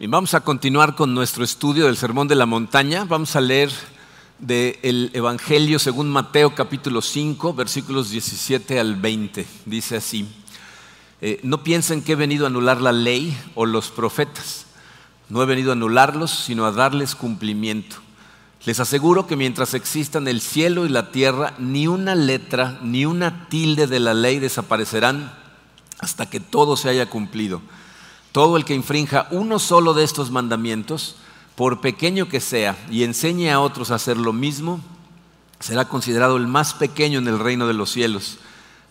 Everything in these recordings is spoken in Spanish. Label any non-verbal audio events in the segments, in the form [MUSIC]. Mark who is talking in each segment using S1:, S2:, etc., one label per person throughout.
S1: Y vamos a continuar con nuestro estudio del Sermón de la Montaña. Vamos a leer del Evangelio según Mateo capítulo 5, versículos 17 al 20. Dice así, eh, no piensen que he venido a anular la ley o los profetas. No he venido a anularlos, sino a darles cumplimiento. Les aseguro que mientras existan el cielo y la tierra, ni una letra, ni una tilde de la ley desaparecerán hasta que todo se haya cumplido. Todo el que infrinja uno solo de estos mandamientos, por pequeño que sea, y enseñe a otros a hacer lo mismo, será considerado el más pequeño en el reino de los cielos.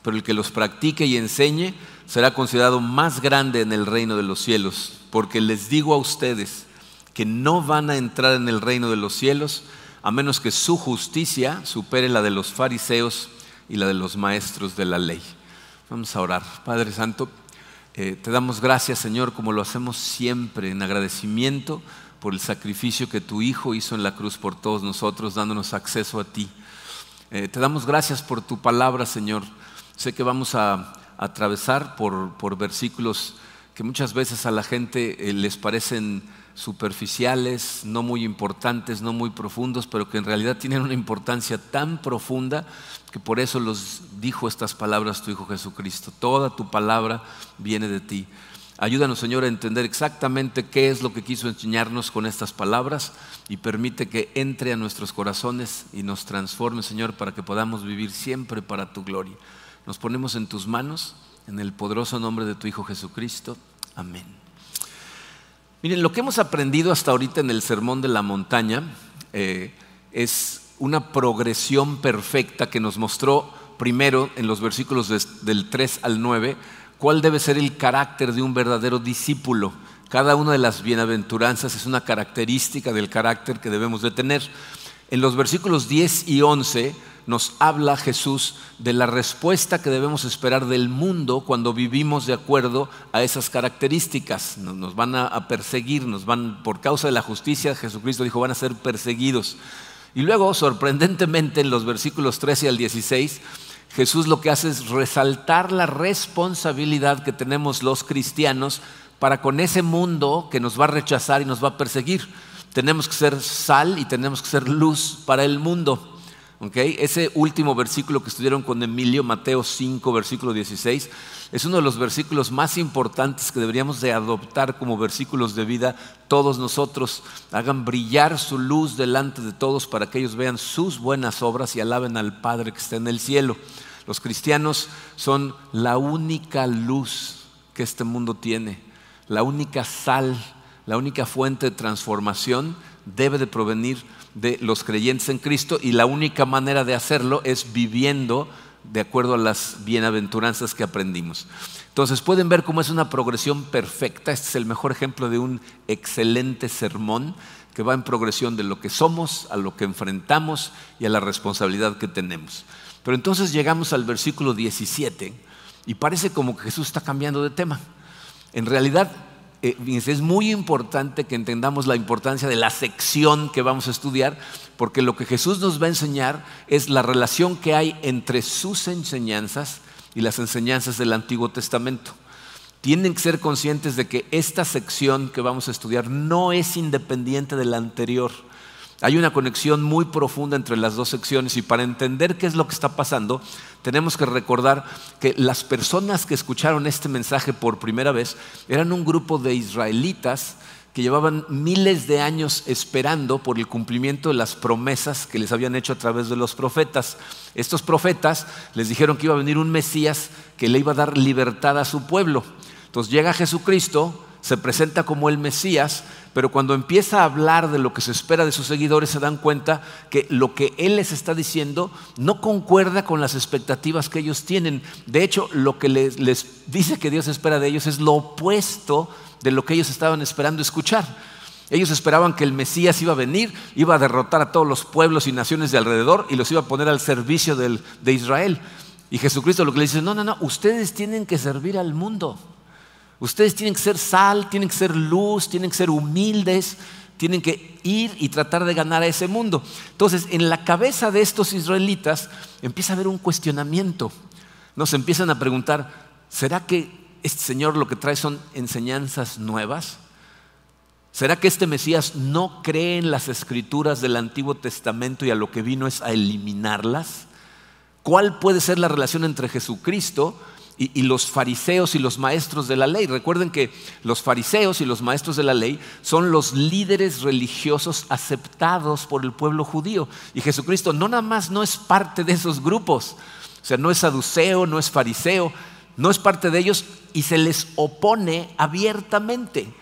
S1: Pero el que los practique y enseñe será considerado más grande en el reino de los cielos. Porque les digo a ustedes que no van a entrar en el reino de los cielos a menos que su justicia supere la de los fariseos y la de los maestros de la ley. Vamos a orar. Padre Santo, eh, te damos gracias, Señor, como lo hacemos siempre, en agradecimiento por el sacrificio que tu Hijo hizo en la cruz por todos nosotros, dándonos acceso a ti. Eh, te damos gracias por tu palabra, Señor. Sé que vamos a, atravesar por, versículos que muchas veces a la gente eh, les parecen superficiales, no muy importantes, no muy profundos, pero que en realidad tienen una importancia tan profunda que por eso los dijo estas palabras tu Hijo Jesucristo. Toda tu palabra viene de ti. Ayúdanos, Señor, a entender exactamente qué es lo que quiso enseñarnos con estas palabras y permite que entre a nuestros corazones y nos transforme, Señor, para que podamos vivir siempre para tu gloria. Nos ponemos en tus manos, en el poderoso nombre de tu Hijo Jesucristo. Amén. Miren, lo que hemos aprendido hasta ahorita en el Sermón de la Montaña eh, es una progresión perfecta que nos mostró primero en los versículos del 3 al 9 cuál debe ser el carácter de un verdadero discípulo. Cada una de las bienaventuranzas es una característica del carácter que debemos de tener. En los versículos 10 y 11 nos habla Jesús de la respuesta que debemos esperar del mundo cuando vivimos de acuerdo a esas características. Nos van a perseguir, nos van, por causa de la justicia, Jesucristo dijo, van a ser perseguidos. Y luego, sorprendentemente, en los versículos 13 al 16, Jesús lo que hace es resaltar la responsabilidad que tenemos los cristianos para con ese mundo que nos va a rechazar y nos va a perseguir. Tenemos que ser sal y tenemos que ser luz para el mundo. Ese último versículo que estudiaron con Emilio, Mateo 5, versículo 16, es uno de los versículos más importantes que deberíamos de adoptar como versículos de vida todos nosotros. Hagan brillar su luz delante de todos para que ellos vean sus buenas obras y alaben al Padre que está en el cielo. Los cristianos son la única luz que este mundo tiene, la única sal, la única fuente de transformación debe de provenir de los creyentes en Cristo y la única manera de hacerlo es viviendo de acuerdo a las bienaventuranzas que aprendimos. Entonces pueden ver cómo es una progresión perfecta. Este es el mejor ejemplo de un excelente sermón que va en progresión de lo que somos, a lo que enfrentamos y a la responsabilidad que tenemos. Pero entonces llegamos al versículo 17 y parece como que Jesús está cambiando de tema. En realidad eh, es muy importante que entendamos la importancia de la sección que vamos a estudiar, porque lo que Jesús nos va a enseñar es la relación que hay entre sus enseñanzas y las enseñanzas del Antiguo Testamento. Tienen que ser conscientes de que esta sección que vamos a estudiar no es independiente de la anterior. Hay una conexión muy profunda entre las dos secciones y para entender qué es lo que está pasando, tenemos que recordar que las personas que escucharon este mensaje por primera vez eran un grupo de israelitas que llevaban miles de años esperando por el cumplimiento de las promesas que les habían hecho a través de los profetas. Estos profetas les dijeron que iba a venir un Mesías que le iba a dar libertad a su pueblo. Entonces llega Jesucristo, se presenta como el Mesías, pero cuando empieza a hablar de lo que se espera de sus seguidores se dan cuenta que lo que Él les está diciendo no concuerda con las expectativas que ellos tienen. De hecho, lo que les, dice que Dios espera de ellos es lo opuesto de lo que ellos estaban esperando escuchar. Ellos esperaban que el Mesías iba a venir, iba a derrotar a todos los pueblos y naciones de alrededor y los iba a poner al servicio de Israel. Y Jesucristo lo que le dice, no, no, no, ustedes tienen que servir al mundo. Ustedes tienen que ser sal, tienen que ser luz, tienen que ser humildes, tienen que ir y tratar de ganar a ese mundo. Entonces, en la cabeza de estos israelitas empieza a haber un cuestionamiento. Nos empiezan a preguntar, ¿será que este Señor lo que trae son enseñanzas nuevas? ¿Será que este Mesías no cree en las escrituras del Antiguo Testamento y a lo que vino es a eliminarlas? ¿Cuál puede ser la relación entre Jesucristo y, los fariseos y los maestros de la ley? Recuerden que los fariseos y los maestros de la ley son los líderes religiosos aceptados por el pueblo judío. Y Jesucristo no nada más no es parte de esos grupos, o sea, no es saduceo, no es fariseo, no es parte de ellos y se les opone abiertamente.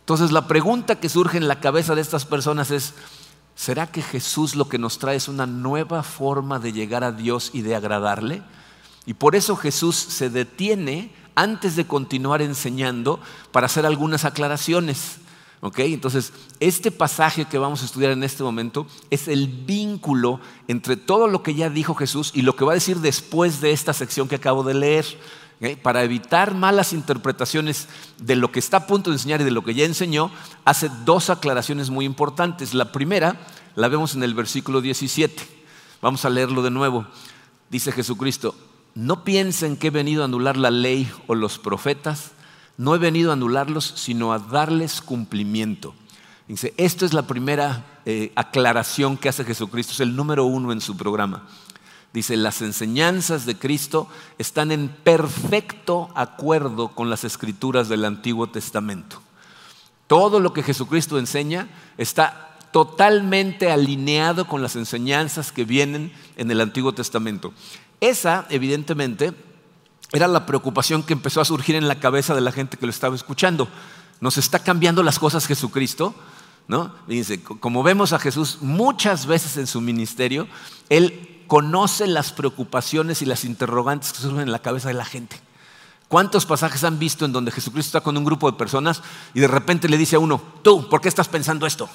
S1: Entonces la pregunta que surge en la cabeza de estas personas es, ¿será que Jesús lo que nos trae es una nueva forma de llegar a Dios y de agradarle? Y por eso Jesús se detiene antes de continuar enseñando para hacer algunas aclaraciones. Entonces, este pasaje que vamos a estudiar en este momento es el vínculo entre todo lo que ya dijo Jesús y lo que va a decir después de esta sección que acabo de leer. Para evitar malas interpretaciones de lo que está a punto de enseñar y de lo que ya enseñó, hace dos aclaraciones muy importantes. La primera la vemos en el versículo 17. Vamos a leerlo de nuevo. Dice Jesucristo, no piensen que he venido a anular la ley o los profetas, no he venido a anularlos, sino a darles cumplimiento. Dice, esto es la primera eh, aclaración que hace Jesucristo, es el número uno en su programa. Dice, las enseñanzas de Cristo están en perfecto acuerdo con las escrituras del Antiguo Testamento. Todo lo que Jesucristo enseña está totalmente alineado con las enseñanzas que vienen en el Antiguo Testamento. Esa, evidentemente, era la preocupación que empezó a surgir en la cabeza de la gente que lo estaba escuchando. ¿Nos está cambiando las cosas Jesucristo? ¿No? Dice, como vemos a Jesús muchas veces en su ministerio, Él conoce las preocupaciones y las interrogantes que surgen en la cabeza de la gente. ¿Cuántos pasajes han visto en donde Jesucristo está con un grupo de personas y de repente le dice a uno, tú, ¿por qué estás pensando esto?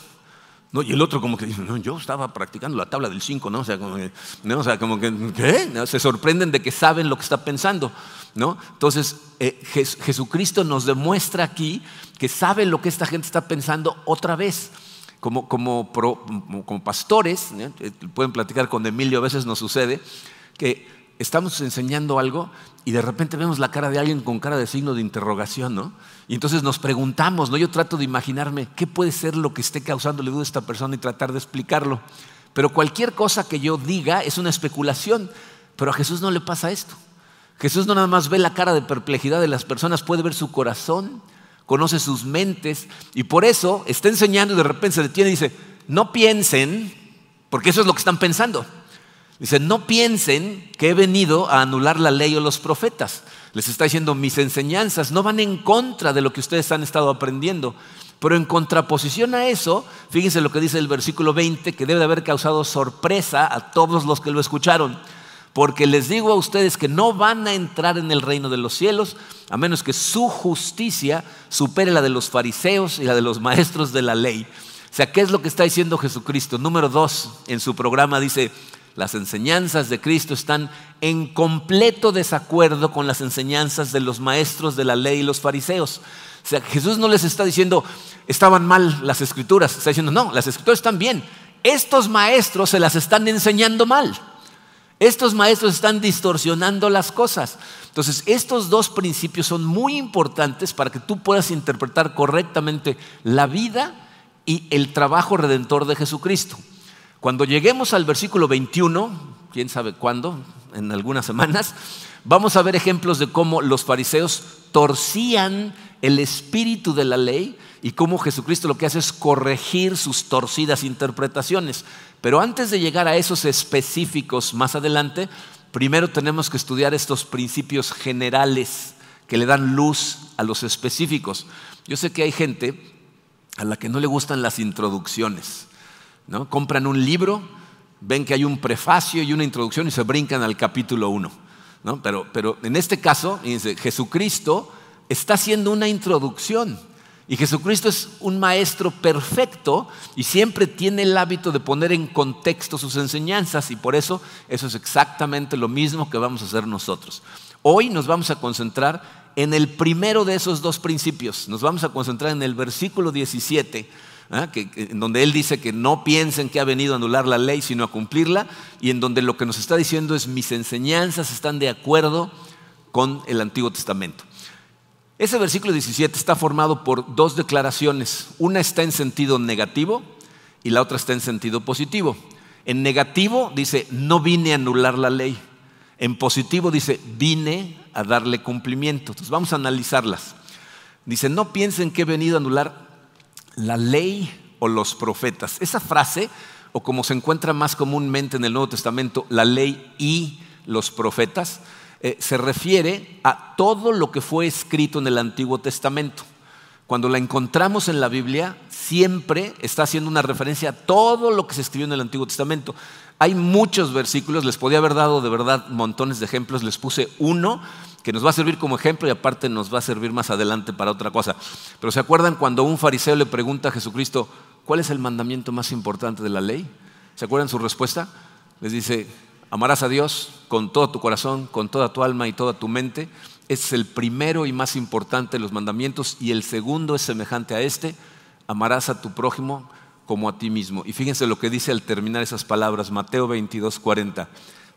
S1: ¿No? Y el otro como que dice, no, yo estaba practicando la tabla del 5, ¿no? O sea, como que, ¿no? O sea, como que ¿qué? Se sorprenden de que saben lo que está pensando, ¿no? Entonces, eh, Jesucristo nos demuestra aquí que sabe lo que esta gente está pensando otra vez como, como, como pastores, ¿eh? pueden platicar con Emilio, a veces nos sucede, que estamos enseñando algo y de repente vemos la cara de alguien con cara de signo de interrogación, ¿no? Y entonces nos preguntamos, ¿no? Yo trato de imaginarme qué puede ser lo que esté causándole duda a esta persona y tratar de explicarlo. Pero cualquier cosa que yo diga es una especulación, pero a Jesús no le pasa esto. Jesús no nada más ve la cara de perplejidad de las personas, puede ver su corazón conoce sus mentes y por eso está enseñando y de repente se detiene y dice, no piensen, porque eso es lo que están pensando. Dice, no piensen que he venido a anular la ley o los profetas. Les está diciendo, mis enseñanzas no van en contra de lo que ustedes han estado aprendiendo. Pero en contraposición a eso, fíjense lo que dice el versículo 20, que debe de haber causado sorpresa a todos los que lo escucharon porque les digo a ustedes que no van a entrar en el reino de los cielos a menos que su justicia supere la de los fariseos y la de los maestros de la ley. O sea, ¿qué es lo que está diciendo Jesucristo? Número dos, en su programa dice, las enseñanzas de Cristo están en completo desacuerdo con las enseñanzas de los maestros de la ley y los fariseos. O sea, Jesús no les está diciendo, estaban mal las escrituras, está diciendo, no, las escrituras están bien. Estos maestros se las están enseñando mal. Estos maestros están distorsionando las cosas. Entonces, estos dos principios son muy importantes para que tú puedas interpretar correctamente la vida y el trabajo redentor de Jesucristo. Cuando lleguemos al versículo 21, quién sabe cuándo, en algunas semanas, vamos a ver ejemplos de cómo los fariseos torcían el espíritu de la ley y cómo Jesucristo lo que hace es corregir sus torcidas interpretaciones. Pero antes de llegar a esos específicos más adelante, primero tenemos que estudiar estos principios generales que le dan luz a los específicos. Yo sé que hay gente a la que no le gustan las introducciones. ¿No? Compran un libro, ven que hay un prefacio y una introducción y se brincan al capítulo 1. ¿no? Pero, pero en este caso, Jesucristo está haciendo una introducción. Y Jesucristo es un maestro perfecto y siempre tiene el hábito de poner en contexto sus enseñanzas y por eso eso es exactamente lo mismo que vamos a hacer nosotros. Hoy nos vamos a concentrar en el primero de esos dos principios. Nos vamos a concentrar en el versículo 17, ¿ah? en donde él dice que no piensen que ha venido a anular la ley, sino a cumplirla, y en donde lo que nos está diciendo es mis enseñanzas están de acuerdo con el Antiguo Testamento. Ese versículo 17 está formado por dos declaraciones. Una está en sentido negativo y la otra está en sentido positivo. En negativo dice, no vine a anular la ley. En positivo dice, vine a darle cumplimiento. Entonces vamos a analizarlas. Dice, no piensen que he venido a anular la ley o los profetas. Esa frase, o como se encuentra más comúnmente en el Nuevo Testamento, la ley y los profetas, eh, se refiere a todo lo que fue escrito en el Antiguo Testamento. Cuando la encontramos en la Biblia, siempre está haciendo una referencia a todo lo que se escribió en el Antiguo Testamento. Hay muchos versículos, les podía haber dado de verdad montones de ejemplos, les puse uno que nos va a servir como ejemplo y aparte nos va a servir más adelante para otra cosa. Pero ¿se acuerdan cuando un fariseo le pregunta a Jesucristo, ¿cuál es el mandamiento más importante de la ley? ¿Se acuerdan su respuesta? Les dice, amarás a Dios con todo tu corazón, con toda tu alma y toda tu mente. Es el primero y más importante de los mandamientos y el segundo es semejante a este, amarás a tu prójimo como a ti mismo. Y fíjense lo que dice al terminar esas palabras, Mateo 22, 40.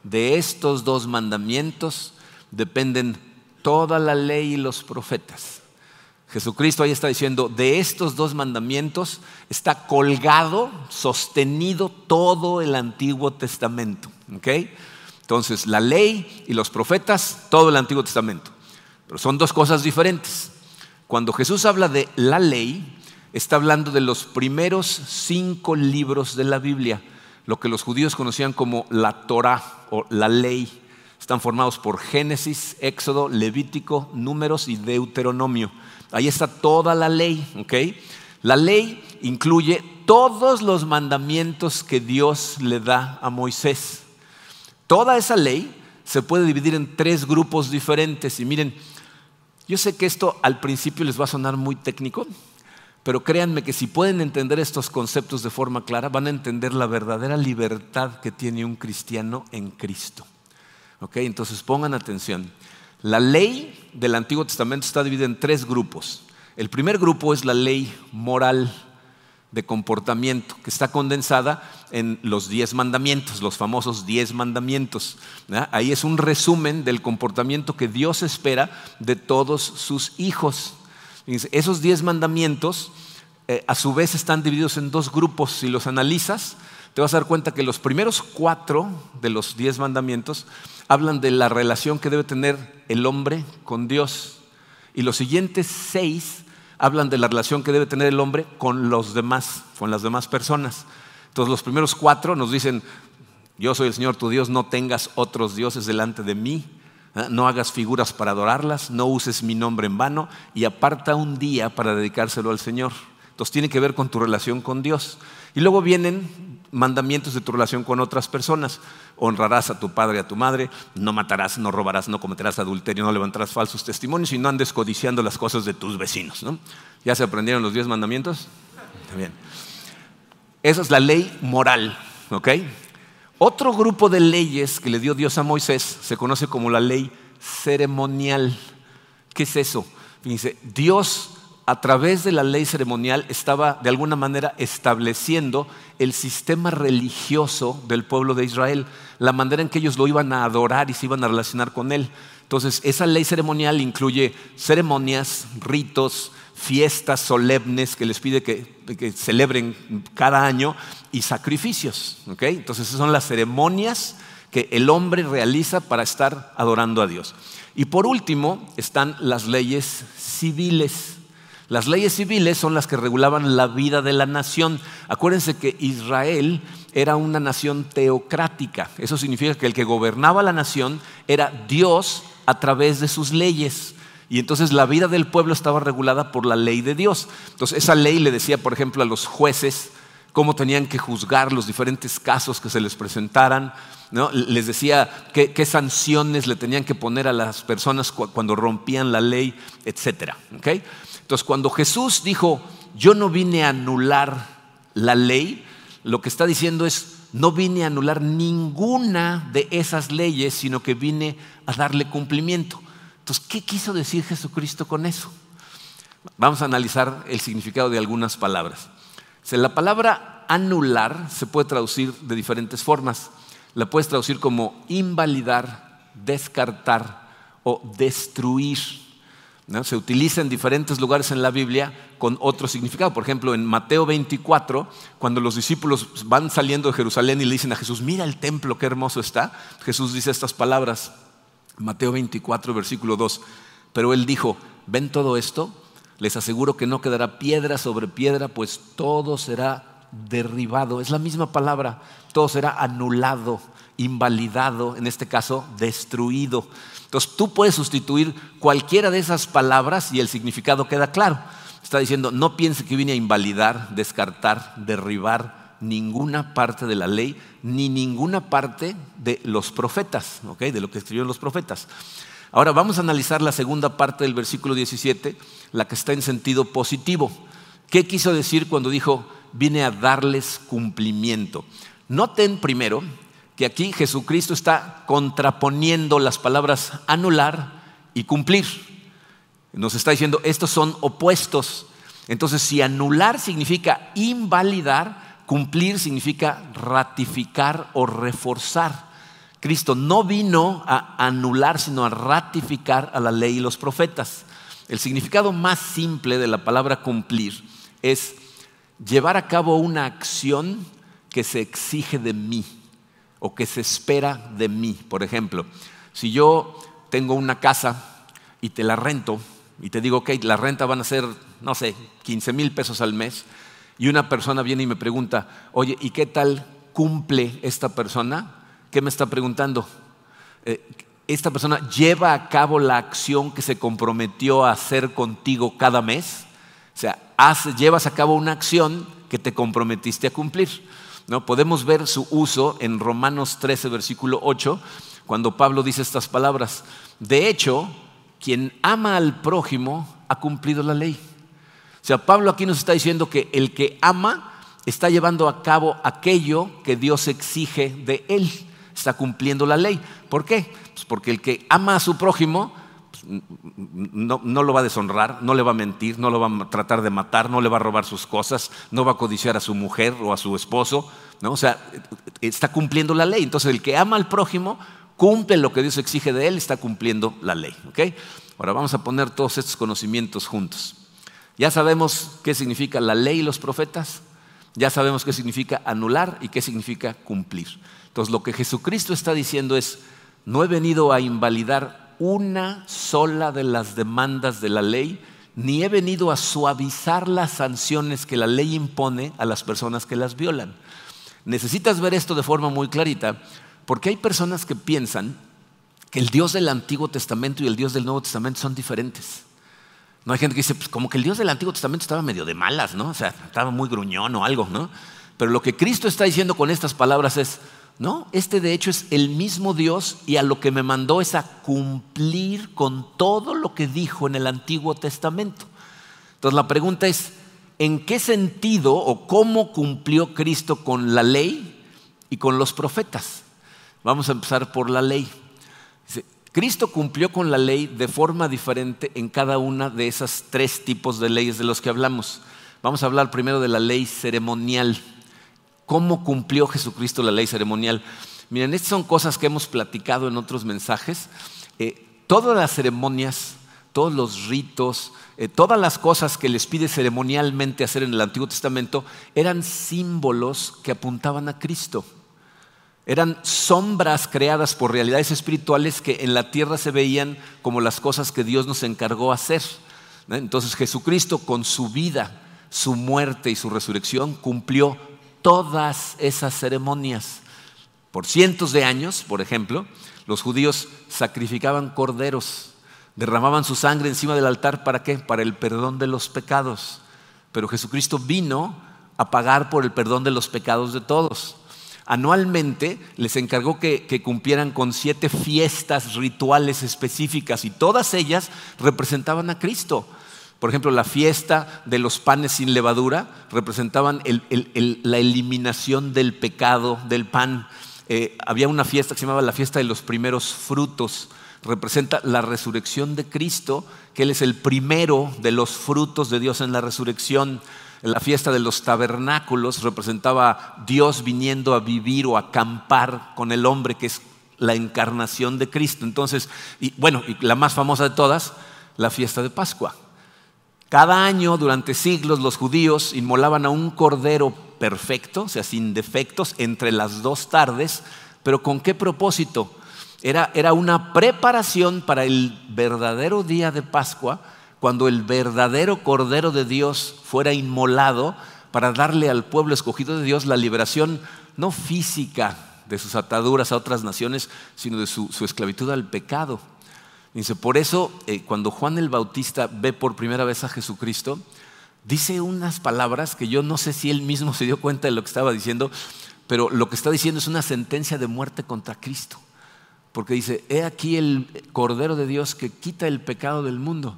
S1: De estos dos mandamientos dependen toda la ley y los profetas. Jesucristo ahí está diciendo, de estos dos mandamientos está colgado, sostenido todo el Antiguo Testamento. Entonces, la ley y los profetas, todo el Antiguo Testamento. Pero son dos cosas diferentes. Cuando Jesús habla de la ley, está hablando de los primeros cinco libros de la Biblia, lo que los judíos conocían como la Torah o la ley. Están formados por Génesis, Éxodo, Levítico, Números y Deuteronomio. Ahí está toda la ley, ¿ok? La ley incluye todos los mandamientos que Dios le da a Moisés. Toda esa ley se puede dividir en tres grupos diferentes. Y miren, yo sé que esto al principio les va a sonar muy técnico, pero créanme que si pueden entender estos conceptos de forma clara, van a entender la verdadera libertad que tiene un cristiano en Cristo. Entonces pongan atención. La ley del Antiguo Testamento está dividida en tres grupos. El primer grupo es la ley moral de comportamiento, que está condensada en los diez mandamientos, los famosos diez mandamientos. Ahí es un resumen del comportamiento que Dios espera de todos sus hijos. Esos diez mandamientos eh, a su vez están divididos en dos grupos. Si los analizas, te vas a dar cuenta que los primeros cuatro de los diez mandamientos hablan de la relación que debe tener el hombre con Dios. Y los siguientes seis hablan de la relación que debe tener el hombre con los demás, con las demás personas. Entonces los primeros cuatro nos dicen, yo soy el Señor tu Dios, no tengas otros dioses delante de mí. ¿eh? no hagas figuras para adorarlas, no uses mi nombre en vano y aparta un día para dedicárselo al Señor. Entonces tiene que ver con tu relación con Dios. Y luego vienen mandamientos de tu relación con otras personas. Honrarás a tu padre y a tu madre, no matarás, no robarás, no cometerás adulterio, no levantarás falsos testimonios y no andes codiciando las cosas de tus vecinos. ¿Ya se aprendieron los diez mandamientos? Bien. Esa es la ley moral, ¿ok? Otro grupo de leyes que le dio Dios a Moisés se conoce como la ley ceremonial. ¿Qué es eso? Fíjense, Dios a través de la ley ceremonial estaba de alguna manera estableciendo el sistema religioso del pueblo de Israel, la manera en que ellos lo iban a adorar y se iban a relacionar con él. Entonces, esa ley ceremonial incluye ceremonias, ritos, fiestas solemnes que les pide que, celebren cada año y sacrificios. Entonces esas son las ceremonias que el hombre realiza para estar adorando a Dios. Y por último están las leyes civiles. Las leyes civiles son las que regulaban la vida de la nación. Acuérdense que Israel era una nación teocrática. Eso significa que el que gobernaba la nación era Dios a través de sus leyes. Y entonces la vida del pueblo estaba regulada por la ley de Dios. Entonces esa ley le decía, por ejemplo, a los jueces cómo tenían que juzgar los diferentes casos que se les presentaran. ¿no? Les decía qué, sanciones le tenían que poner a las personas cuando rompían la ley, etc. Entonces cuando Jesús dijo, yo no vine a anular la ley, lo que está diciendo es, no vine a anular ninguna de esas leyes, sino que vine a darle cumplimiento. Entonces, ¿qué quiso decir Jesucristo con eso? Vamos a analizar el significado de algunas palabras. La palabra anular se puede traducir de diferentes formas. La puedes traducir como invalidar, descartar o destruir. Se utiliza en diferentes lugares en la Biblia con otro significado. Por ejemplo, en Mateo 24, cuando los discípulos van saliendo de Jerusalén y le dicen a Jesús, mira el templo, qué hermoso está, Jesús dice estas palabras, Mateo 24, versículo 2, pero él dijo, ¿ven todo esto? Les aseguro que no quedará piedra sobre piedra, pues todo será derribado. Es la misma palabra, todo será anulado, invalidado, en este caso, destruido. Entonces tú puedes sustituir cualquiera de esas palabras y el significado queda claro. Está diciendo, no piense que vine a invalidar, descartar, derribar ninguna parte de la ley, ni ninguna parte de los profetas, de lo que escribieron los profetas. Ahora vamos a analizar la segunda parte del versículo 17, la que está en sentido positivo. ¿Qué quiso decir cuando dijo, vine a darles cumplimiento? Noten primero que aquí Jesucristo está contraponiendo las palabras anular y cumplir. Nos está diciendo, estos son opuestos. Entonces, si anular significa invalidar, cumplir significa ratificar o reforzar. Cristo no vino a anular, sino a ratificar a la ley y los profetas. El significado más simple de la palabra cumplir es llevar a cabo una acción que se exige de mí o que se espera de mí. Por ejemplo, si yo tengo una casa y te la rento y te digo, ok, la renta van a ser, no sé, 15 mil pesos al mes, y una persona viene y me pregunta, oye, ¿y qué tal cumple esta persona? ¿Qué me está preguntando? Eh, ¿Esta persona lleva a cabo la acción que se comprometió a hacer contigo cada mes? O sea, llevas a cabo una acción que te comprometiste a cumplir. ¿No? Podemos ver su uso en Romanos 13, versículo 8, cuando Pablo dice estas palabras. De hecho, quien ama al prójimo ha cumplido la ley. O sea, Pablo aquí nos está diciendo que el que ama está llevando a cabo aquello que Dios exige de él. Está cumpliendo la ley. ¿Por qué? Pues porque el que ama a su prójimo no, no, lo va a deshonrar, no le va a mentir, no lo va a tratar de matar, no le va a robar sus cosas, no va a codiciar a su mujer o a su esposo, ¿no? O sea, está cumpliendo la ley. Entonces, el que ama al prójimo cumple lo que Dios exige de él, está cumpliendo la ley. Ahora vamos a poner todos estos conocimientos juntos. Ya sabemos qué significa la ley y los profetas, ya sabemos qué significa anular y qué significa cumplir. Entonces, lo que Jesucristo está diciendo es, no he venido a invalidar una sola de las demandas de la ley, ni he venido a suavizar las sanciones que la ley impone a las personas que las violan. Necesitas ver esto de forma muy clarita, porque hay personas que piensan que el Dios del Antiguo Testamento y el Dios del Nuevo Testamento son diferentes. No hay gente que dice, pues como que el Dios del Antiguo Testamento estaba medio de malas, ¿no? O sea, estaba muy gruñón o algo, ¿no? Pero lo que Cristo está diciendo con estas palabras es, no, este de hecho es el mismo Dios y a lo que me mandó es a cumplir con todo lo que dijo en el Antiguo Testamento. Entonces la pregunta es, ¿en qué sentido o cómo cumplió Cristo con la ley y con los profetas? Vamos a empezar por la ley. Cristo cumplió con la ley de forma diferente en cada una de esas tres tipos de leyes de los que hablamos. Vamos a hablar primero de la ley ceremonial. ¿Cómo cumplió Jesucristo la ley ceremonial? Miren, estas son cosas que hemos platicado en otros mensajes. Eh, todas las ceremonias, todos los ritos, eh, todas las cosas que les pide ceremonialmente hacer en el Antiguo Testamento eran símbolos que apuntaban a Cristo. Eran sombras creadas por realidades espirituales que en la tierra se veían como las cosas que Dios nos encargó hacer. Entonces Jesucristo con su vida, su muerte y su resurrección cumplió todas esas ceremonias. Por cientos de años, por ejemplo, los judíos sacrificaban corderos, derramaban su sangre encima del altar, ¿para qué? Para el perdón de los pecados. Pero Jesucristo vino a pagar por el perdón de los pecados de todos. Anualmente les encargó que, que, cumplieran con siete fiestas rituales específicas y todas ellas representaban a Cristo. Por ejemplo, la fiesta de los panes sin levadura representaban la eliminación del pecado del pan. Eh, había una fiesta que se llamaba la fiesta de los primeros frutos. Representa la resurrección de Cristo, que Él es el primero de los frutos de Dios en la resurrección. La fiesta de los tabernáculos representaba Dios viniendo a vivir o a acampar con el hombre, que es la encarnación de Cristo. Entonces, y bueno, y la más famosa de todas, la fiesta de Pascua. Cada año, durante siglos, los judíos inmolaban a un cordero perfecto, o sea, sin defectos, entre las dos tardes, pero ¿con qué propósito? Era, era una preparación para el verdadero día de Pascua, cuando el verdadero Cordero de Dios fuera inmolado para darle al pueblo escogido de Dios la liberación no física de sus ataduras a otras naciones, sino de su, esclavitud al pecado. Dice, por eso eh, cuando Juan el Bautista ve por primera vez a Jesucristo, dice unas palabras que yo no sé si él mismo se dio cuenta de lo que estaba diciendo, pero lo que está diciendo es una sentencia de muerte contra Cristo. Porque dice, he aquí el Cordero de Dios que quita el pecado del mundo.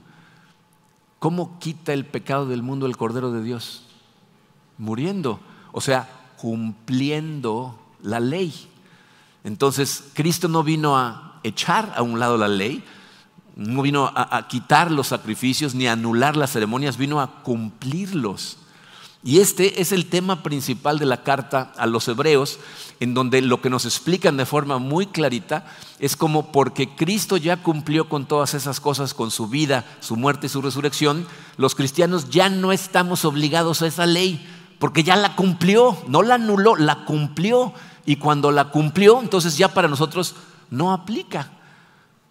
S1: ¿Cómo quita el pecado del mundo el Cordero de Dios? Muriendo, o sea, cumpliendo la ley. Entonces, Cristo no vino a echar a un lado la ley, no vino a, quitar los sacrificios ni a anular las ceremonias, vino a cumplirlos. Y este es el tema principal de la carta a los hebreos, en donde lo que nos explican de forma muy clarita es como porque Cristo ya cumplió con todas esas cosas, con su vida, su muerte y su resurrección, los cristianos ya no estamos obligados a esa ley, porque ya la cumplió, no la anuló, la cumplió. Y cuando la cumplió, entonces ya para nosotros no aplica.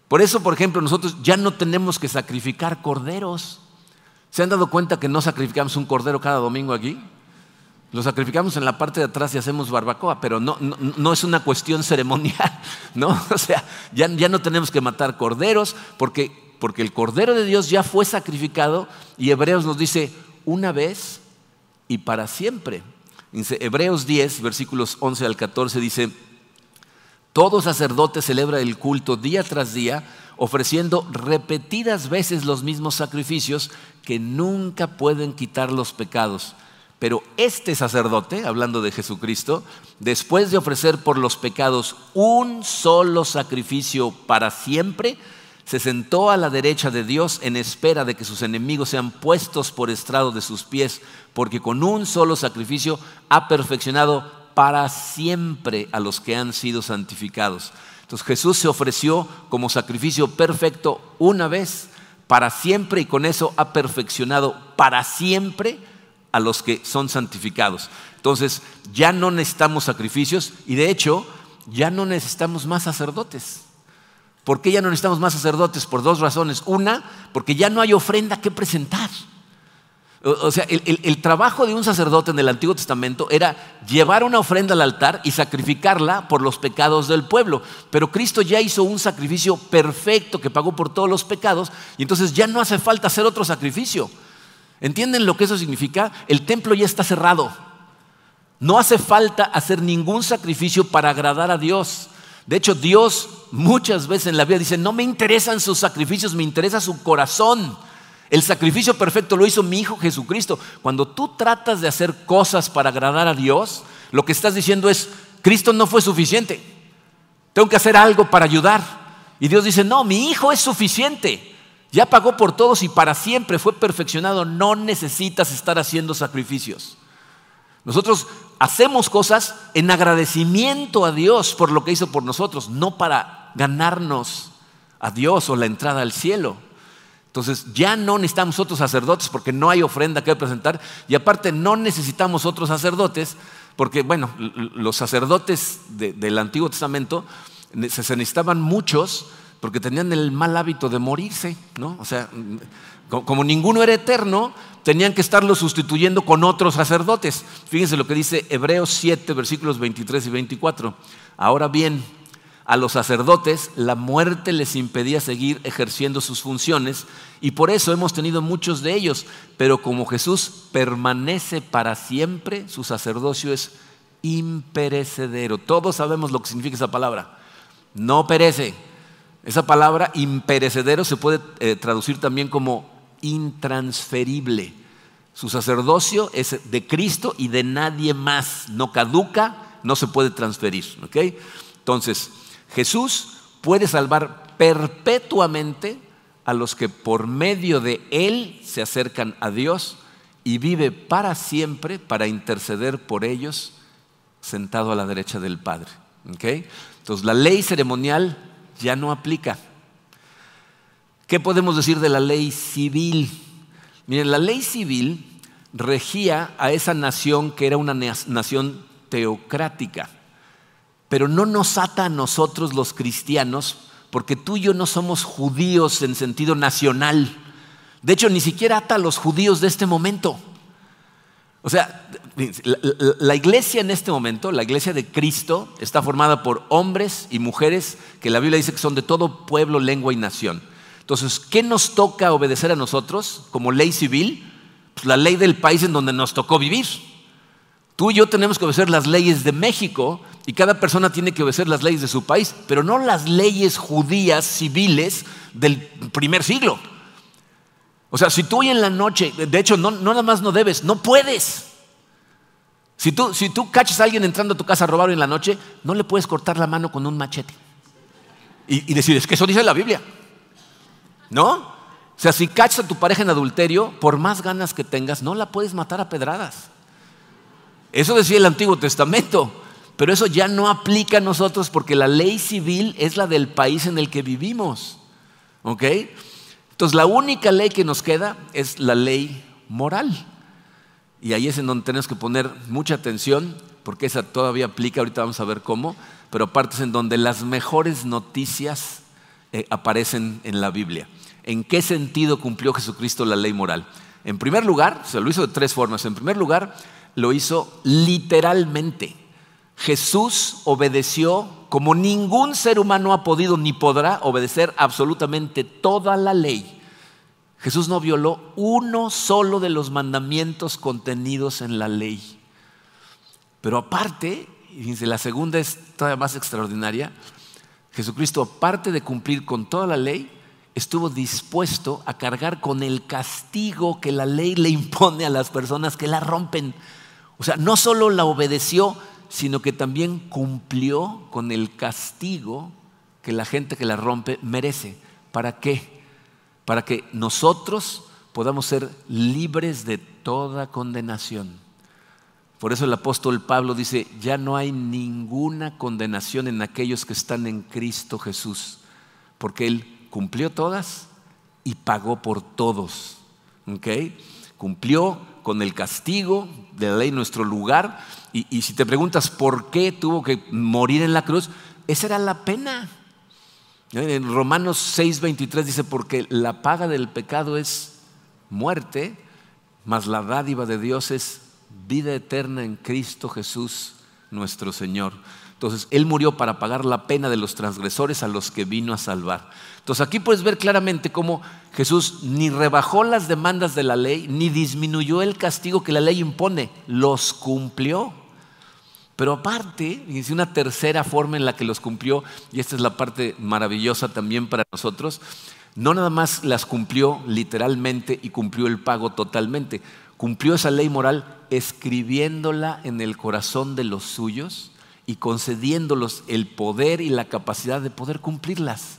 S1: Por eso, por ejemplo, nosotros ya no tenemos que sacrificar corderos. ¿Se han dado cuenta que no sacrificamos un cordero cada domingo aquí? Lo sacrificamos en la parte de atrás y hacemos barbacoa, pero no, no, es una cuestión ceremonial, [LAUGHS] ¿no? O sea, ya, ya no tenemos que matar corderos porque, porque el cordero de Dios ya fue sacrificado y Hebreos nos dice una vez y para siempre. Hebreos 10, versículos 11 al 14 dice, todo sacerdote celebra el culto día tras día, ofreciendo repetidas veces los mismos sacrificios que nunca pueden quitar los pecados. Pero este sacerdote, hablando de Jesucristo, después de ofrecer por los pecados un solo sacrificio para siempre, se sentó a la derecha de Dios en espera de que sus enemigos sean puestos por estrado de sus pies, porque con un solo sacrificio ha perfeccionado para siempre a los que han sido santificados. Entonces Jesús se ofreció como sacrificio perfecto una vez, para siempre, y con eso ha perfeccionado para siempre a los que son santificados. Entonces ya no necesitamos sacrificios y de hecho ya no necesitamos más sacerdotes. ¿Por qué ya no necesitamos más sacerdotes? Por dos razones. Una, porque ya no hay ofrenda que presentar. O sea, el, trabajo de un sacerdote en el Antiguo Testamento era llevar una ofrenda al altar y sacrificarla por los pecados del pueblo. Pero Cristo ya hizo un sacrificio perfecto que pagó por todos los pecados y entonces ya no hace falta hacer otro sacrificio. ¿Entienden lo que eso significa? El templo ya está cerrado. No hace falta hacer ningún sacrificio para agradar a Dios. De hecho, Dios muchas veces en la vida dice, no me interesan sus sacrificios, me interesa su corazón. El sacrificio perfecto lo hizo mi Hijo Jesucristo. Cuando tú tratas de hacer cosas para agradar a Dios, lo que estás diciendo es, Cristo no fue suficiente. Tengo que hacer algo para ayudar. Y Dios dice, no, mi Hijo es suficiente. Ya pagó por todos y para siempre fue perfeccionado. No necesitas estar haciendo sacrificios. Nosotros hacemos cosas en agradecimiento a Dios por lo que hizo por nosotros, no para ganarnos a Dios o la entrada al cielo. Entonces ya no necesitamos otros sacerdotes porque no hay ofrenda que presentar y aparte no necesitamos otros sacerdotes porque, bueno, los sacerdotes del Antiguo Testamento se necesitaban muchos porque tenían el mal hábito de morirse, ¿no? O sea, como ninguno era eterno, tenían que estarlo sustituyendo con otros sacerdotes. Fíjense lo que dice Hebreos 7, versículos 23 y 24. Ahora bien, a los sacerdotes la muerte les impedía seguir ejerciendo sus funciones y por eso hemos tenido muchos de ellos. Pero como Jesús permanece para siempre, su sacerdocio es imperecedero. Todos sabemos lo que significa esa palabra. No perece. Esa palabra imperecedero se puede eh, traducir también como intransferible. Su sacerdocio es de Cristo y de nadie más. No caduca, no se puede transferir. Entonces, Jesús puede salvar perpetuamente a los que por medio de Él se acercan a Dios y vive para siempre para interceder por ellos sentado a la derecha del Padre. Entonces, la ley ceremonial ya no aplica. ¿Qué podemos decir de la ley civil? Miren, la ley civil regía a esa nación que era una nación teocrática, pero no nos ata a nosotros los cristianos porque tú y yo no somos judíos en sentido nacional. De hecho, ni siquiera ata a los judíos de este momento. O sea, la, iglesia en este momento, la iglesia de Cristo, está formada por hombres y mujeres que la Biblia dice que son de todo pueblo, lengua y nación. Entonces, ¿qué nos toca obedecer a nosotros como ley civil? Pues la ley del país en donde nos tocó vivir. Tú y yo tenemos que obedecer las leyes de México y cada persona tiene que obedecer las leyes de su país, pero no las leyes judías civiles del primer siglo. O sea, si tú hoy en la noche, de hecho, no, nada más no debes, no puedes. Si tú, si tú cachas a alguien entrando a tu casa a robar en la noche, no le puedes cortar la mano con un machete. Y, y decir, es que eso dice la Biblia. ¿No? O sea, si cachas a tu pareja en adulterio, por más ganas que tengas, no la puedes matar a pedradas. Eso decía el Antiguo Testamento, pero eso ya no aplica a nosotros porque la ley civil es la del país en el que vivimos. ¿Ok? Entonces la única ley que nos queda es la ley moral. Y ahí es en donde tenemos que poner mucha atención, porque esa todavía aplica, ahorita vamos a ver cómo, pero aparte es en donde las mejores noticias eh, aparecen en la Biblia. ¿En qué sentido cumplió Jesucristo la ley moral? En primer lugar, se lo hizo de tres formas. En primer lugar, lo hizo literalmente. Jesús obedeció como ningún ser humano ha podido ni podrá obedecer absolutamente toda la ley. Jesús no violó uno solo de los mandamientos contenidos en la ley. Pero aparte, y la segunda es todavía más extraordinaria, Jesucristo, aparte de cumplir con toda la ley, estuvo dispuesto a cargar con el castigo que la ley le impone a las personas que la rompen. O sea, no solo la obedeció, sino que también cumplió con el castigo que la gente que la rompe merece. ¿Para qué? Para que nosotros podamos ser libres de toda condenación. Por eso el apóstol Pablo dice, ya no hay ninguna condenación en aquellos que están en Cristo Jesús, porque Él cumplió todas y pagó por todos. Cumplió con el castigo de la ley nuestro lugar. Y, si te preguntas por qué tuvo que morir en la cruz, esa era la pena. En Romanos 6:23 dice, porque la paga del pecado es muerte, mas la dádiva de Dios es vida eterna en Cristo Jesús nuestro Señor. Entonces, Él murió para pagar la pena de los transgresores a los que vino a salvar. Entonces, aquí puedes ver claramente cómo Jesús ni rebajó las demandas de la ley, ni disminuyó el castigo que la ley impone, los cumplió. Pero aparte, dice una tercera forma en la que los cumplió, y esta es la parte maravillosa también para nosotros, no nada más las cumplió literalmente y cumplió el pago totalmente, cumplió esa ley moral escribiéndola en el corazón de los suyos y concediéndolos el poder y la capacidad de poder cumplirlas.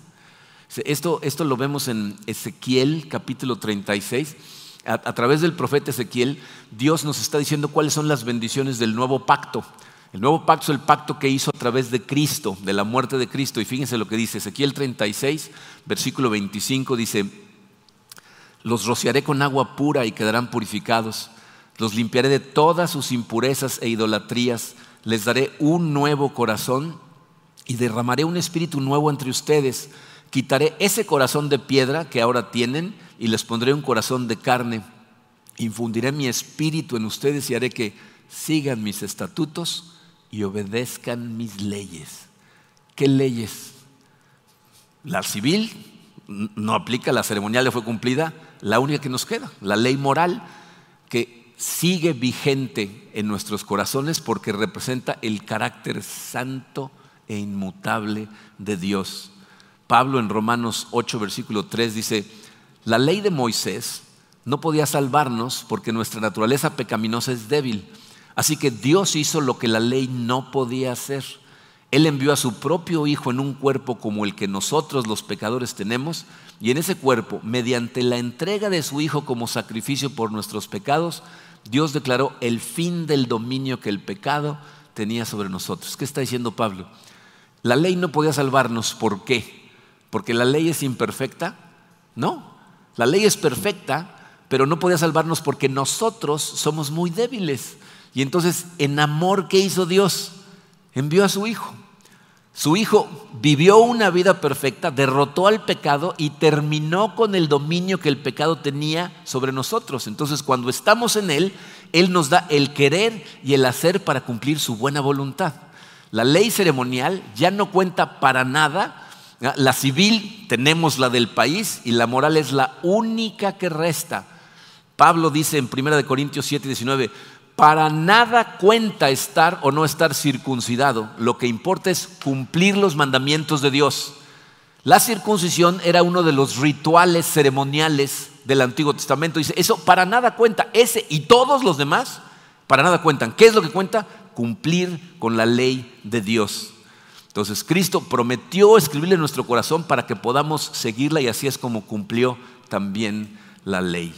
S1: Esto, esto lo vemos en Ezequiel capítulo 36. A, a través del profeta Ezequiel, Dios nos está diciendo cuáles son las bendiciones del nuevo pacto. El nuevo pacto es el pacto que hizo a través de Cristo, de la muerte de Cristo. Y fíjense lo que dice Ezequiel 36, versículo 25, dice, los rociaré con agua pura y quedarán purificados. Los limpiaré de todas sus impurezas e idolatrías les daré un nuevo corazón y derramaré un espíritu nuevo entre ustedes. Quitaré ese corazón de piedra que ahora tienen y les pondré un corazón de carne. Infundiré mi espíritu en ustedes y haré que sigan mis estatutos y obedezcan mis leyes. ¿Qué leyes? La civil no aplica, la ceremonial ya fue cumplida, la única que nos queda, la ley moral, que sigue vigente en nuestros corazones porque representa el carácter santo e inmutable de Dios. Pablo en Romanos 8, versículo 3 dice, la ley de Moisés no podía salvarnos porque nuestra naturaleza pecaminosa es débil. Así que Dios hizo lo que la ley no podía hacer. Él envió a su propio Hijo en un cuerpo como el que nosotros los pecadores tenemos, y en ese cuerpo, mediante la entrega de su Hijo como sacrificio por nuestros pecados, Dios declaró el fin del dominio que el pecado tenía sobre nosotros. ¿Qué está diciendo Pablo? La ley no podía salvarnos. ¿Por qué? Porque la ley es imperfecta. No, la ley es perfecta, pero no podía salvarnos porque nosotros somos muy débiles. Y entonces, en amor, ¿qué hizo Dios? Envió a su Hijo. Su Hijo vivió una vida perfecta, derrotó al pecado y terminó con el dominio que el pecado tenía sobre nosotros. Entonces, cuando estamos en Él, Él nos da el querer y el hacer para cumplir su buena voluntad. La ley ceremonial ya no cuenta para nada la civil tenemos la del país y la moral es la única que resta. Pablo dice en 1 Corintios 7, 19, para nada cuenta estar o no estar circuncidado, lo que importa es cumplir los mandamientos de Dios. La circuncisión era uno de los rituales ceremoniales del Antiguo Testamento. Dice, eso para nada cuenta, ese y todos los demás, para nada cuentan. ¿Qué es lo que cuenta? Cumplir con la ley de Dios. Entonces Cristo prometió escribirle en nuestro corazón para que podamos seguirla y así es como cumplió también la ley.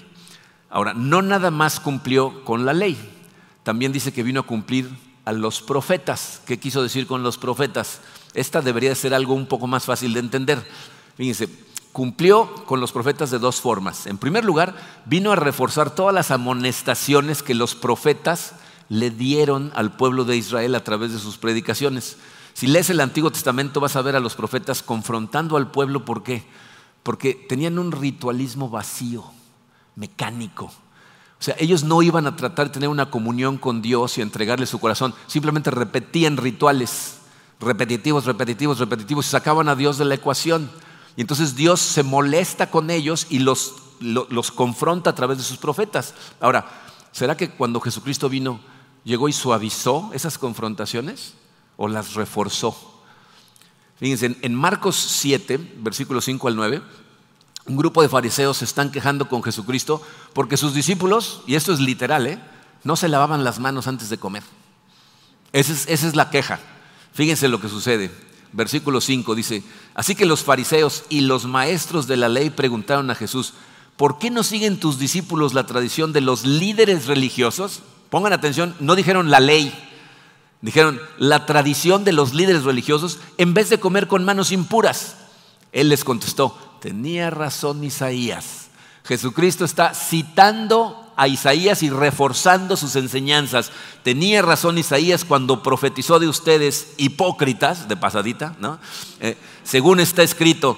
S1: Ahora, no nada más cumplió con la ley, también dice que vino a cumplir a los profetas. ¿Qué quiso decir con los profetas? Esta debería ser algo un poco más fácil de entender. Fíjense, cumplió con los profetas de dos formas. En primer lugar, vino a reforzar todas las amonestaciones que los profetas le dieron al pueblo de Israel a través de sus predicaciones. Si lees el Antiguo Testamento vas a ver a los profetas confrontando al pueblo. ¿Por qué? Porque tenían un ritualismo vacío, mecánico. O sea, ellos no iban a tratar de tener una comunión con Dios y entregarle su corazón. Simplemente repetían rituales repetitivos, repetitivos, repetitivos y sacaban a Dios de la ecuación. Y entonces Dios se molesta con ellos y los, los confronta a través de sus profetas. Ahora, ¿será que cuando Jesucristo vino, llegó y suavizó esas confrontaciones? o las reforzó. Fíjense, en Marcos 7, versículos 5 al 9, un grupo de fariseos se están quejando con Jesucristo porque sus discípulos, y esto es literal, ¿eh? no se lavaban las manos antes de comer. Esa es, la queja. Fíjense lo que sucede. Versículo 5 dice, así que los fariseos y los maestros de la ley preguntaron a Jesús, ¿por qué no siguen tus discípulos la tradición de los líderes religiosos? Pongan atención, no dijeron la ley, Dijeron, la tradición de los líderes religiosos en vez de comer con manos impuras. Él les contestó, tenía razón Isaías. Jesucristo está citando a Isaías y reforzando sus enseñanzas. Tenía razón Isaías cuando profetizó de ustedes hipócritas, de pasadita, ¿no? Eh, según está escrito,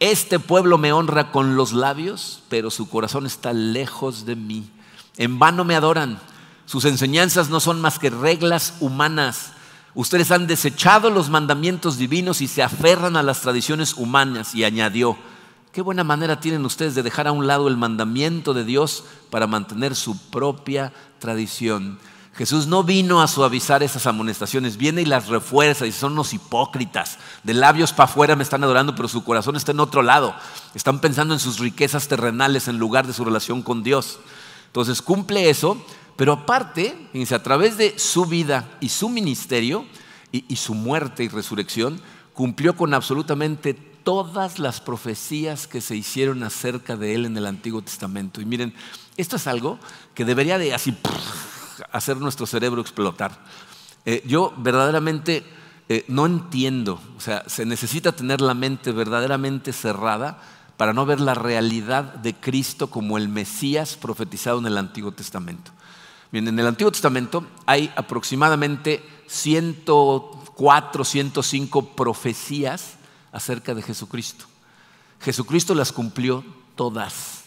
S1: este pueblo me honra con los labios, pero su corazón está lejos de mí. En vano me adoran sus enseñanzas no son más que reglas humanas. Ustedes han desechado los mandamientos divinos y se aferran a las tradiciones humanas. Y añadió, qué buena manera tienen ustedes de dejar a un lado el mandamiento de Dios para mantener su propia tradición. Jesús no vino a suavizar esas amonestaciones, viene y las refuerza y son unos hipócritas. De labios para afuera me están adorando, pero su corazón está en otro lado. Están pensando en sus riquezas terrenales en lugar de su relación con Dios. Entonces cumple eso pero aparte, a través de su vida y su ministerio y, su muerte y resurrección, cumplió con absolutamente todas las profecías que se hicieron acerca de él en el Antiguo Testamento. Y miren, esto es algo que debería de así [LAUGHS] hacer nuestro cerebro explotar. Eh, yo verdaderamente eh, no entiendo, o sea, se necesita tener la mente verdaderamente cerrada para no ver la realidad de Cristo como el Mesías profetizado en el Antiguo Testamento en el Antiguo Testamento hay aproximadamente 104, 105 profecías acerca de Jesucristo. Jesucristo las cumplió todas.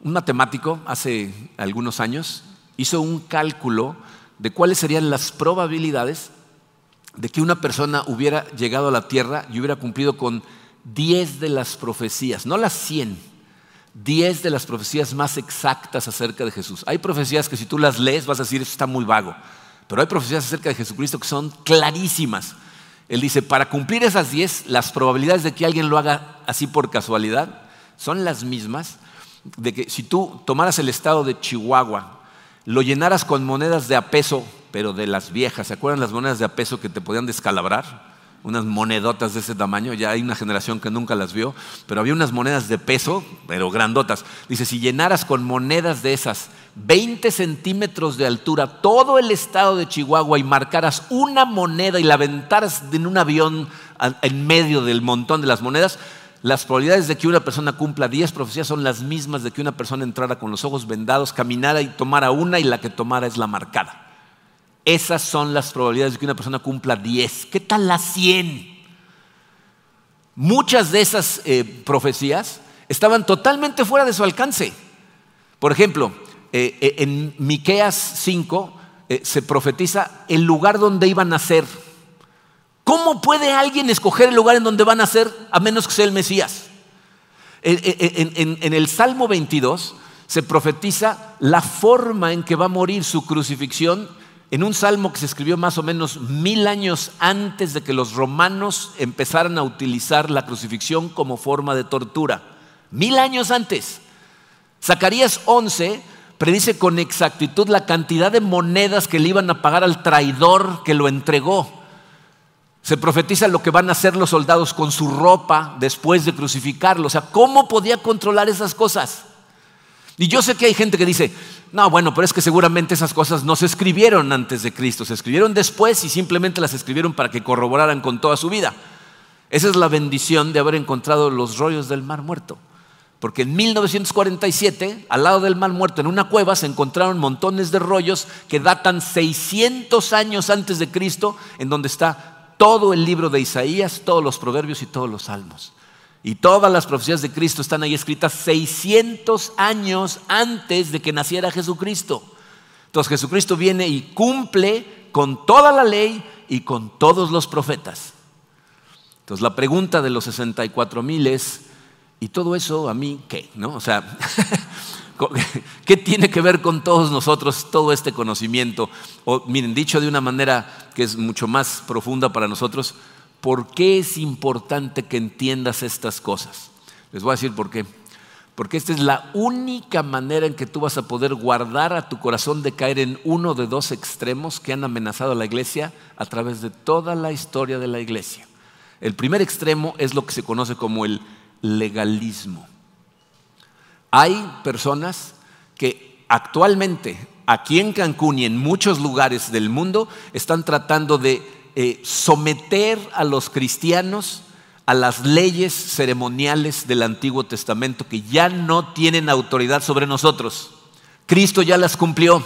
S1: Un matemático hace algunos años hizo un cálculo de cuáles serían las probabilidades de que una persona hubiera llegado a la tierra y hubiera cumplido con 10 de las profecías, no las 100 10 de las profecías más exactas acerca de Jesús. Hay profecías que si tú las lees vas a decir, eso está muy vago, pero hay profecías acerca de Jesucristo que son clarísimas. Él dice, para cumplir esas 10, las probabilidades de que alguien lo haga así por casualidad son las mismas de que si tú tomaras el estado de Chihuahua, lo llenaras con monedas de a peso, pero de las viejas, ¿se acuerdan las monedas de a peso que te podían descalabrar? Unas monedotas de ese tamaño, ya hay una generación que nunca las vio, pero había unas monedas de peso, pero grandotas. Dice, si llenaras con monedas de esas 20 centímetros de altura todo el estado de Chihuahua y marcaras una moneda y la aventaras en un avión en medio del montón de las monedas, las probabilidades de que una persona cumpla 10 profecías son las mismas de que una persona entrara con los ojos vendados, caminara y tomara una y la que tomara es la marcada. Esas son las probabilidades de que una persona cumpla 10. ¿Qué tal las 100? Muchas de esas eh, profecías estaban totalmente fuera de su alcance. Por ejemplo, eh, eh, en Miqueas 5 se profetiza el lugar donde iban a nacer. ¿Cómo puede alguien escoger el lugar en donde va a nacer a menos que sea el Mesías? en el Salmo 22 se profetiza la forma en que va a morir su crucifixión en un salmo que se escribió más o menos mil años antes de que los romanos empezaran a utilizar la crucifixión como forma de tortura. Mil años antes. Zacarías 11 predice con exactitud la cantidad de monedas que le iban a pagar al traidor que lo entregó. Se profetiza lo que van a hacer los soldados con su ropa después de crucificarlo. O sea, ¿cómo podía controlar esas cosas? Y yo sé que hay gente que dice, no, bueno, pero es que seguramente esas cosas no se escribieron antes de Cristo, se escribieron después y simplemente las escribieron para que corroboraran con toda su vida. Esa es la bendición de haber encontrado los rollos del Mar Muerto. Porque en 1947, al lado del Mar Muerto, en una cueva, se encontraron montones de rollos que datan 600 años antes de Cristo, en donde está todo el libro de Isaías, todos los proverbios y todos los salmos. Y todas las profecías de Cristo están ahí escritas 600 años antes de que naciera Jesucristo. Entonces Jesucristo viene y cumple con toda la ley y con todos los profetas. Entonces la pregunta de los 64 mil es, ¿y todo eso a mí qué? ¿No? O sea, [LAUGHS] [LAUGHS] ¿qué tiene que ver con todos nosotros todo este conocimiento? O miren, dicho de una manera que es mucho más profunda para nosotros, ¿Por qué es importante que entiendas estas cosas? Les voy a decir por qué. Porque esta es la única manera en que tú vas a poder guardar a tu corazón de caer en uno de dos extremos que han amenazado a la iglesia a través de toda la historia de la iglesia. El primer extremo es lo que se conoce como el legalismo. Hay personas que actualmente aquí en Cancún y en muchos lugares del mundo están tratando de eh, someter a los cristianos a las leyes ceremoniales del Antiguo Testamento que ya no tienen autoridad sobre nosotros. Cristo ya las cumplió.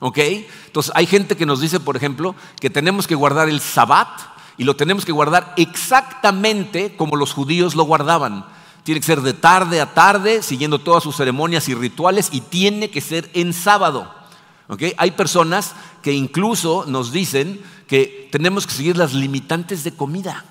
S1: ¿Ok? Entonces hay gente que nos dice, por ejemplo, que tenemos que guardar el sabbat y lo tenemos que guardar exactamente como los judíos lo guardaban. Tiene que ser de tarde a tarde, siguiendo todas sus ceremonias y rituales, y tiene que ser en sábado. Hay personas que incluso nos dicen que tenemos que seguir las limitantes de comida.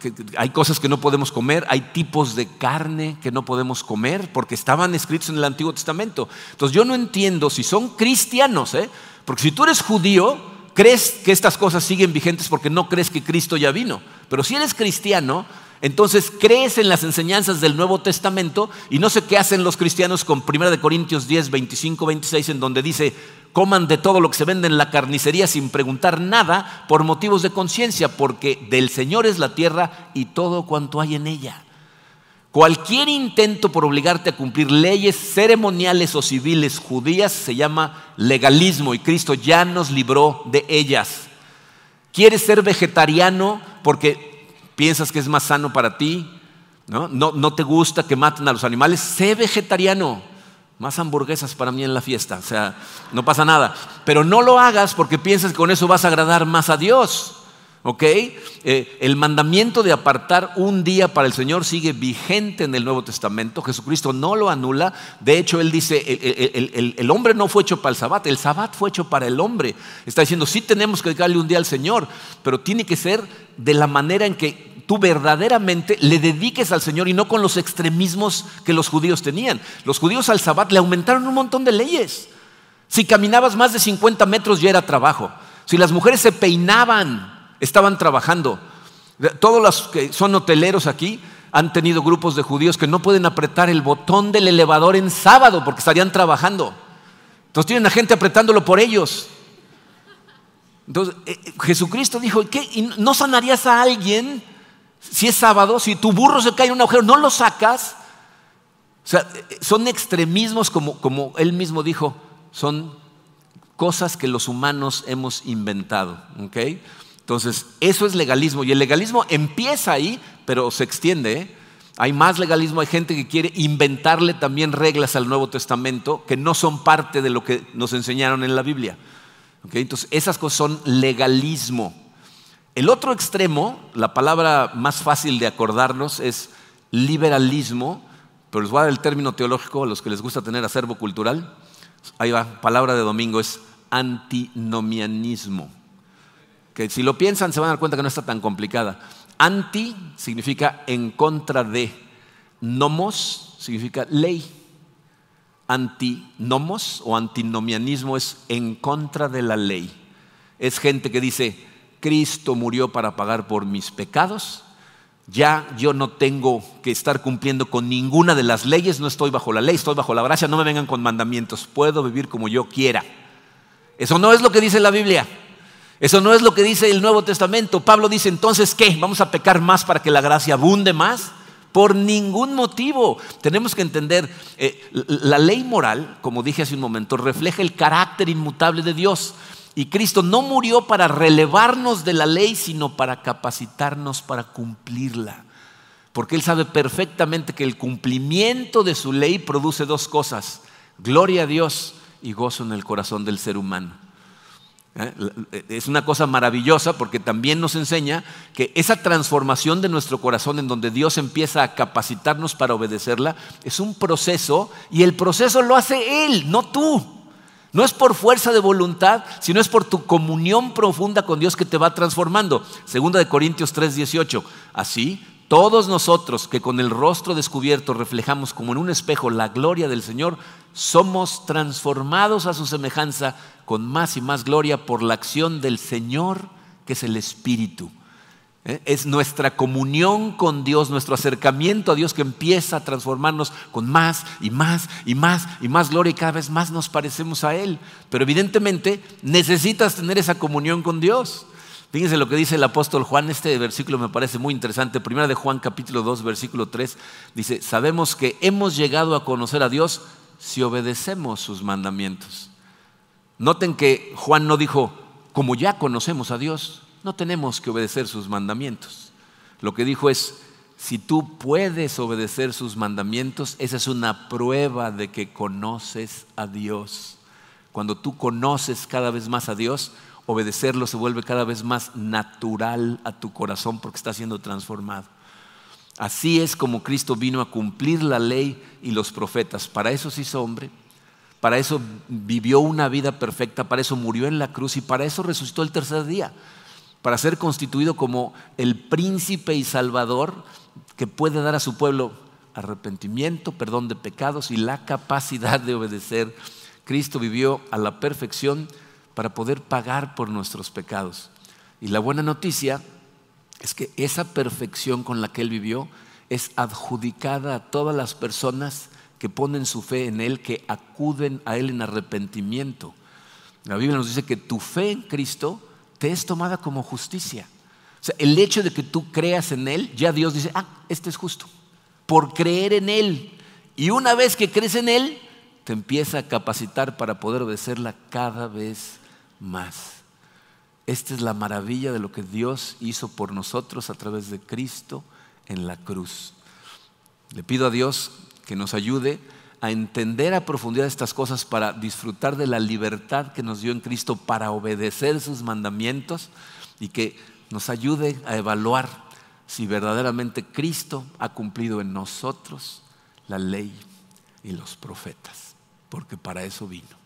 S1: Que hay cosas que no podemos comer, hay tipos de carne que no podemos comer porque estaban escritos en el Antiguo Testamento. Entonces yo no entiendo si son cristianos, ¿eh? porque si tú eres judío, crees que estas cosas siguen vigentes porque no crees que Cristo ya vino. Pero si eres cristiano, entonces crees en las enseñanzas del Nuevo Testamento y no sé qué hacen los cristianos con 1 Corintios 10, 25, 26, en donde dice, coman de todo lo que se vende en la carnicería sin preguntar nada por motivos de conciencia, porque del Señor es la tierra y todo cuanto hay en ella. Cualquier intento por obligarte a cumplir leyes ceremoniales o civiles judías se llama legalismo y Cristo ya nos libró de ellas. ¿Quieres ser vegetariano porque piensas que es más sano para ti, ¿no? No, te gusta que maten a los animales, sé vegetariano. Más hamburguesas para mí en la fiesta, o sea, no pasa nada. Pero no lo hagas porque piensas que con eso vas a agradar más a Dios. ¿Ok? Eh, el mandamiento de apartar un día para el Señor sigue vigente en el Nuevo Testamento. Jesucristo no lo anula. De hecho, Él dice, el, hombre no fue hecho para el Sabbat, el Sabbat fue hecho para el hombre. Está diciendo, sí tenemos que dedicarle un día al Señor, pero tiene que ser de la manera en que tú verdaderamente le dediques al Señor y no con los extremismos que los judíos tenían. Los judíos al Sabbat le aumentaron un montón de leyes. Si caminabas más de 50 metros ya era trabajo. Si las mujeres se peinaban, estaban trabajando. Todos los que son hoteleros aquí han tenido grupos de judíos que no pueden apretar el botón del elevador en sábado porque estarían trabajando. Entonces tienen a gente apretándolo por ellos. Entonces eh, eh, Jesucristo dijo, ¿qué? ¿No sanarías a alguien si es sábado, si tu burro se cae en un agujero, no lo sacas. O sea, son extremismos como, como él mismo dijo, son cosas que los humanos hemos inventado. Entonces, eso es legalismo. Y el legalismo empieza ahí, pero se extiende. ¿eh? Hay más legalismo, hay gente que quiere inventarle también reglas al Nuevo Testamento que no son parte de lo que nos enseñaron en la Biblia. Entonces, esas cosas son legalismo. El otro extremo, la palabra más fácil de acordarnos es liberalismo, pero les voy a dar el término teológico a los que les gusta tener acervo cultural. Ahí va, palabra de domingo es antinomianismo. Que si lo piensan se van a dar cuenta que no está tan complicada. Anti significa en contra de. Nomos significa ley. Antinomos o antinomianismo es en contra de la ley. Es gente que dice, Cristo murió para pagar por mis pecados, ya yo no tengo que estar cumpliendo con ninguna de las leyes, no estoy bajo la ley, estoy bajo la gracia, no me vengan con mandamientos, puedo vivir como yo quiera. Eso no es lo que dice la Biblia. Eso no es lo que dice el Nuevo Testamento. Pablo dice entonces, ¿qué? ¿Vamos a pecar más para que la gracia abunde más? Por ningún motivo. Tenemos que entender, eh, la ley moral, como dije hace un momento, refleja el carácter inmutable de Dios. Y Cristo no murió para relevarnos de la ley, sino para capacitarnos para cumplirla. Porque Él sabe perfectamente que el cumplimiento de su ley produce dos cosas, gloria a Dios y gozo en el corazón del ser humano. ¿Eh? Es una cosa maravillosa porque también nos enseña que esa transformación de nuestro corazón en donde Dios empieza a capacitarnos para obedecerla es un proceso y el proceso lo hace Él, no tú. No es por fuerza de voluntad, sino es por tu comunión profunda con Dios que te va transformando. Segunda de Corintios 3:18. Así, todos nosotros que con el rostro descubierto reflejamos como en un espejo la gloria del Señor, somos transformados a su semejanza con más y más gloria por la acción del Señor, que es el Espíritu. ¿Eh? Es nuestra comunión con Dios, nuestro acercamiento a Dios que empieza a transformarnos con más y más y más y más gloria y cada vez más nos parecemos a Él. Pero evidentemente necesitas tener esa comunión con Dios. Fíjense lo que dice el apóstol Juan, este versículo me parece muy interesante. Primera de Juan capítulo 2, versículo 3, dice, sabemos que hemos llegado a conocer a Dios si obedecemos sus mandamientos. Noten que Juan no dijo, como ya conocemos a Dios, no tenemos que obedecer sus mandamientos. Lo que dijo es, si tú puedes obedecer sus mandamientos, esa es una prueba de que conoces a Dios. Cuando tú conoces cada vez más a Dios, obedecerlo se vuelve cada vez más natural a tu corazón porque está siendo transformado. Así es como Cristo vino a cumplir la ley y los profetas. Para eso se hizo hombre, para eso vivió una vida perfecta, para eso murió en la cruz y para eso resucitó el tercer día para ser constituido como el príncipe y salvador que puede dar a su pueblo arrepentimiento, perdón de pecados y la capacidad de obedecer. Cristo vivió a la perfección para poder pagar por nuestros pecados. Y la buena noticia es que esa perfección con la que Él vivió es adjudicada a todas las personas que ponen su fe en Él, que acuden a Él en arrepentimiento. La Biblia nos dice que tu fe en Cristo te es tomada como justicia. O sea, el hecho de que tú creas en Él, ya Dios dice, ah, este es justo. Por creer en Él. Y una vez que crees en Él, te empieza a capacitar para poder obedecerla cada vez más. Esta es la maravilla de lo que Dios hizo por nosotros a través de Cristo en la cruz. Le pido a Dios que nos ayude a entender a profundidad estas cosas para disfrutar de la libertad que nos dio en Cristo para obedecer sus mandamientos y que nos ayude a evaluar si verdaderamente Cristo ha cumplido en nosotros la ley y los profetas, porque para eso vino.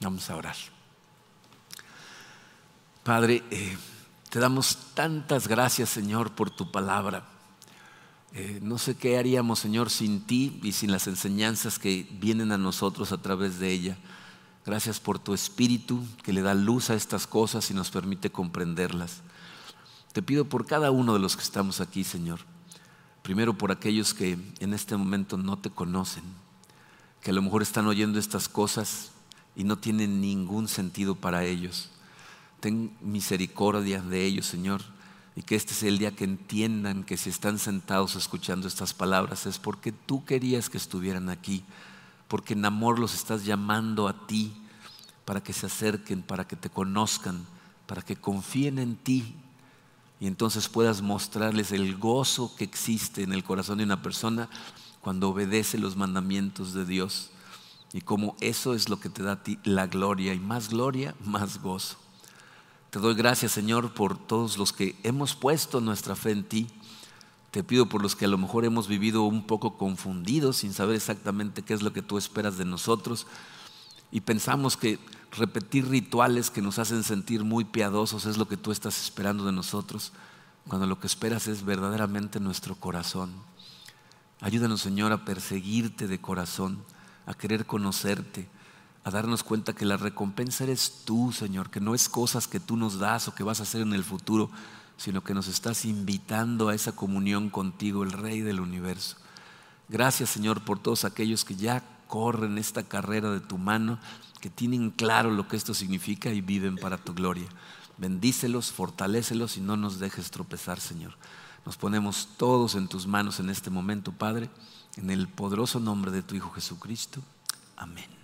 S1: Vamos a orar. Padre, eh, te damos tantas gracias, Señor, por tu palabra. Eh, no sé qué haríamos, Señor, sin ti y sin las enseñanzas que vienen a nosotros a través de ella. Gracias por tu espíritu que le da luz a estas cosas y nos permite comprenderlas. Te pido por cada uno de los que estamos aquí, Señor. Primero por aquellos que en este momento no te conocen, que a lo mejor están oyendo estas cosas y no tienen ningún sentido para ellos. Ten misericordia de ellos, Señor y que este sea el día que entiendan que si están sentados escuchando estas palabras es porque tú querías que estuvieran aquí, porque en amor los estás llamando a ti para que se acerquen, para que te conozcan, para que confíen en ti y entonces puedas mostrarles el gozo que existe en el corazón de una persona cuando obedece los mandamientos de Dios y como eso es lo que te da a ti la gloria y más gloria, más gozo. Te doy gracias, Señor, por todos los que hemos puesto nuestra fe en ti. Te pido por los que a lo mejor hemos vivido un poco confundidos sin saber exactamente qué es lo que tú esperas de nosotros y pensamos que repetir rituales que nos hacen sentir muy piadosos es lo que tú estás esperando de nosotros, cuando lo que esperas es verdaderamente nuestro corazón. Ayúdanos, Señor, a perseguirte de corazón, a querer conocerte, a darnos cuenta que la recompensa eres tú, Señor, que no es cosas que tú nos das o que vas a hacer en el futuro, sino que nos estás invitando a esa comunión contigo, el Rey del universo. Gracias, Señor, por todos aquellos que ya corren esta carrera de tu mano, que tienen claro lo que esto significa y viven para tu gloria. Bendícelos, fortalécelos y no nos dejes tropezar, Señor. Nos ponemos todos en tus manos en este momento, Padre, en el poderoso nombre de tu Hijo Jesucristo. Amén.